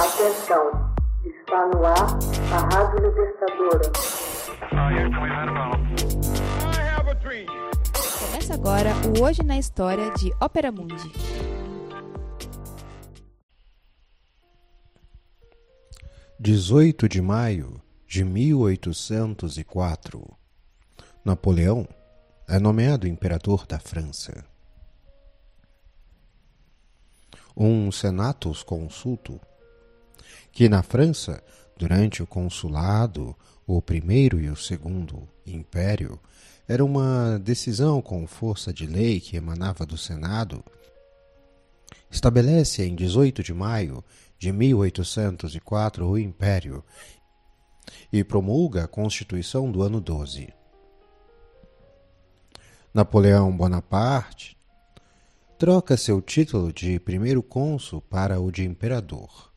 Atenção, está no ar a Rádio Libertadora. Começa agora o Hoje na História de Ópera Mundi. Dezoito de maio de 1804 Napoleão é nomeado imperador da França. Um senatus consulto, que na França, durante o consulado, o primeiro e o segundo império, era uma decisão com força de lei que emanava do Senado, estabelece em 18 de maio de 1804 o Império e promulga a Constituição do ano 12. Napoleão Bonaparte troca seu título de primeiro cônsul para o de imperador.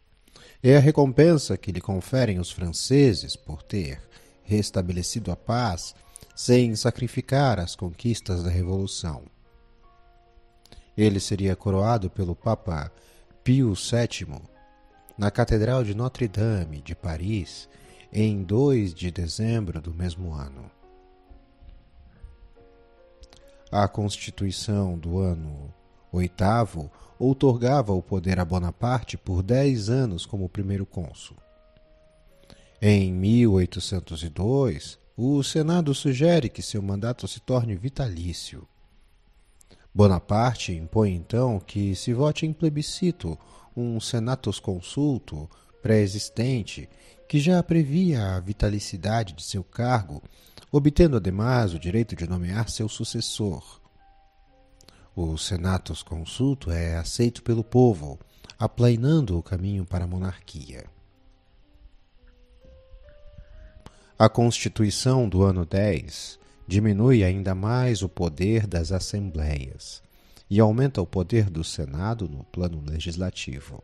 É a recompensa que lhe conferem os franceses por ter restabelecido a paz sem sacrificar as conquistas da Revolução. Ele seria coroado pelo Papa Pio VII na Catedral de Notre-Dame de Paris em 2 de dezembro do mesmo ano. A Constituição do ano oitavo outorgava o poder a Bonaparte por dez anos como primeiro cônsul. Em 1802, o Senado sugere que seu mandato se torne vitalício. Bonaparte impõe então que se vote em plebiscito um senatus consulto pré-existente que já previa a vitalicidade de seu cargo, obtendo ademais o direito de nomear seu sucessor. O senatus consulto é aceito pelo povo, aplainando o caminho para a monarquia. A Constituição do ano 10 diminui ainda mais o poder das assembleias e aumenta o poder do Senado no plano legislativo.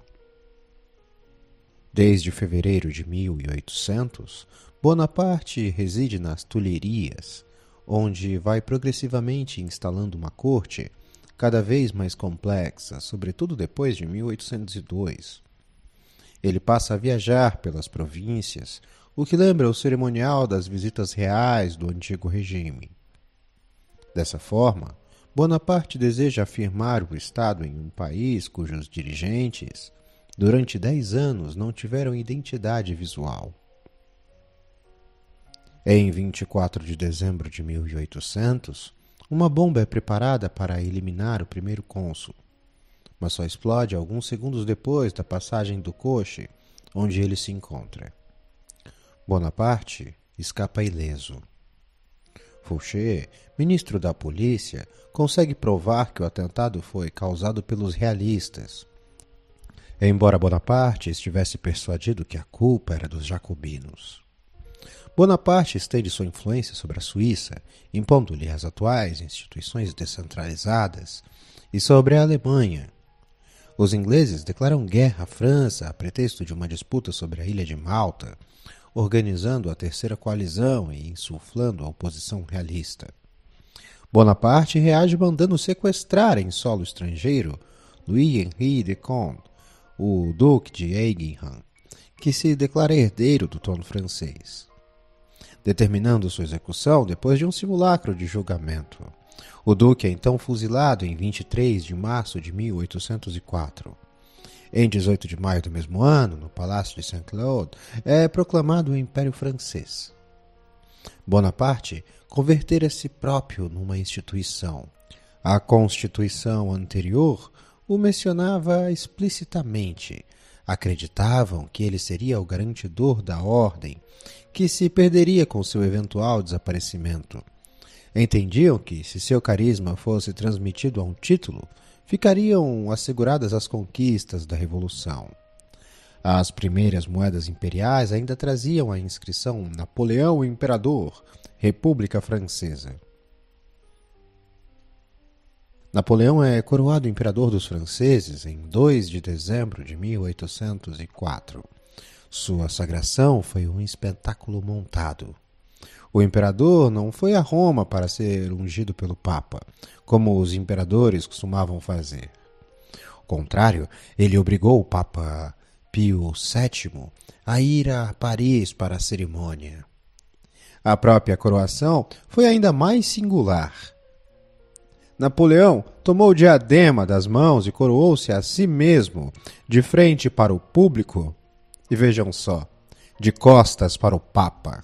Desde fevereiro de 1800, Bonaparte reside nas Tulherias, onde vai progressivamente instalando uma corte cada vez mais complexa, sobretudo depois de 1802. Ele passa a viajar pelas províncias, o que lembra o cerimonial das visitas reais do antigo regime. Dessa forma, Bonaparte deseja afirmar o Estado em um país cujos dirigentes, durante dez anos, não tiveram identidade visual. Em 24 de dezembro de 1800, uma bomba é preparada para eliminar o primeiro cônsul, mas só explode alguns segundos depois da passagem do coche onde ele se encontra. Bonaparte escapa ileso. Fouché, ministro da polícia, consegue provar que o atentado foi causado pelos realistas. Embora Bonaparte estivesse persuadido que a culpa era dos jacobinos. Bonaparte estende sua influência sobre a Suíça, impondo-lhe as atuais instituições descentralizadas, e sobre a Alemanha. Os ingleses declaram guerra à França a pretexto de uma disputa sobre a ilha de Malta, organizando a terceira coalizão e insuflando a oposição realista. Bonaparte reage mandando sequestrar em solo estrangeiro Louis-Henri de Conde, o Duque de Eigenham, que se declara herdeiro do trono francês determinando sua execução depois de um simulacro de julgamento. O duque é então fuzilado em 23 de março de 1804. Em 18 de maio do mesmo ano, no Palácio de Saint-Claude, é proclamado o Império Francês. Bonaparte convertera si próprio numa instituição. A Constituição anterior o mencionava explicitamente, acreditavam que ele seria o garantidor da ordem, que se perderia com seu eventual desaparecimento. Entendiam que, se seu carisma fosse transmitido a um título, ficariam asseguradas as conquistas da Revolução. As primeiras moedas imperiais ainda traziam a inscrição Napoleão Imperador, República Francesa. Napoleão é coroado imperador dos franceses em 2 de dezembro de 1804. Sua sagração foi um espetáculo montado. O imperador não foi a Roma para ser ungido pelo Papa, como os imperadores costumavam fazer. Ao contrário, ele obrigou o Papa Pio VII a ir a Paris para a cerimônia. A própria coroação foi ainda mais singular. Napoleão tomou o diadema das mãos e coroou-se a si mesmo, de frente para o público, e vejam só, de costas para o Papa.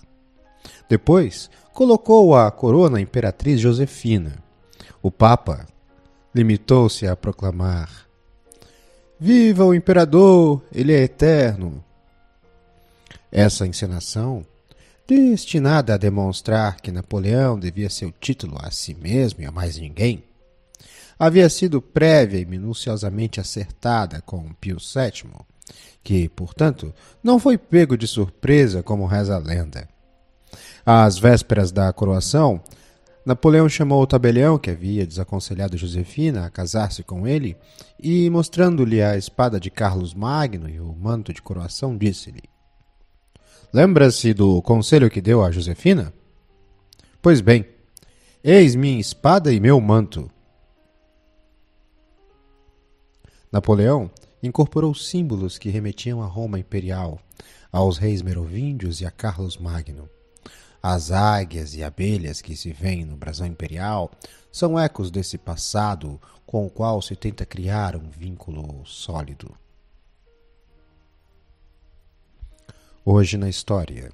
Depois, colocou a coroa na imperatriz Josefina. O Papa limitou-se a proclamar: Viva o imperador, ele é eterno. Essa encenação, destinada a demonstrar que Napoleão devia seu título a si mesmo e a mais ninguém, havia sido prévia e minuciosamente acertada com Pio VII, que, portanto, não foi pego de surpresa como reza a lenda. Às vésperas da coroação, Napoleão chamou o tabelião que havia desaconselhado Josefina a casar-se com ele e, mostrando-lhe a espada de Carlos Magno e o manto de coroação, disse-lhe: Lembra-se do conselho que deu a Josefina? Pois bem, eis minha espada e meu manto. Napoleão incorporou símbolos que remetiam a Roma imperial, aos reis merovíndios e a Carlos Magno. As águias e abelhas que se veem no brasão imperial são ecos desse passado com o qual se tenta criar um vínculo sólido. Hoje na História.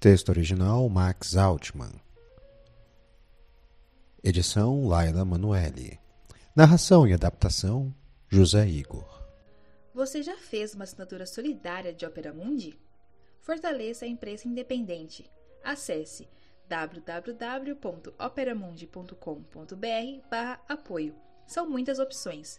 Texto original Max Altman. Edição Laila Manuelle. Narração e adaptação José Igor. Você já fez uma assinatura solidária de Opera Mundi? Fortaleça a imprensa independente. Acesse www.operamundi.com.br/apoio. São muitas opções.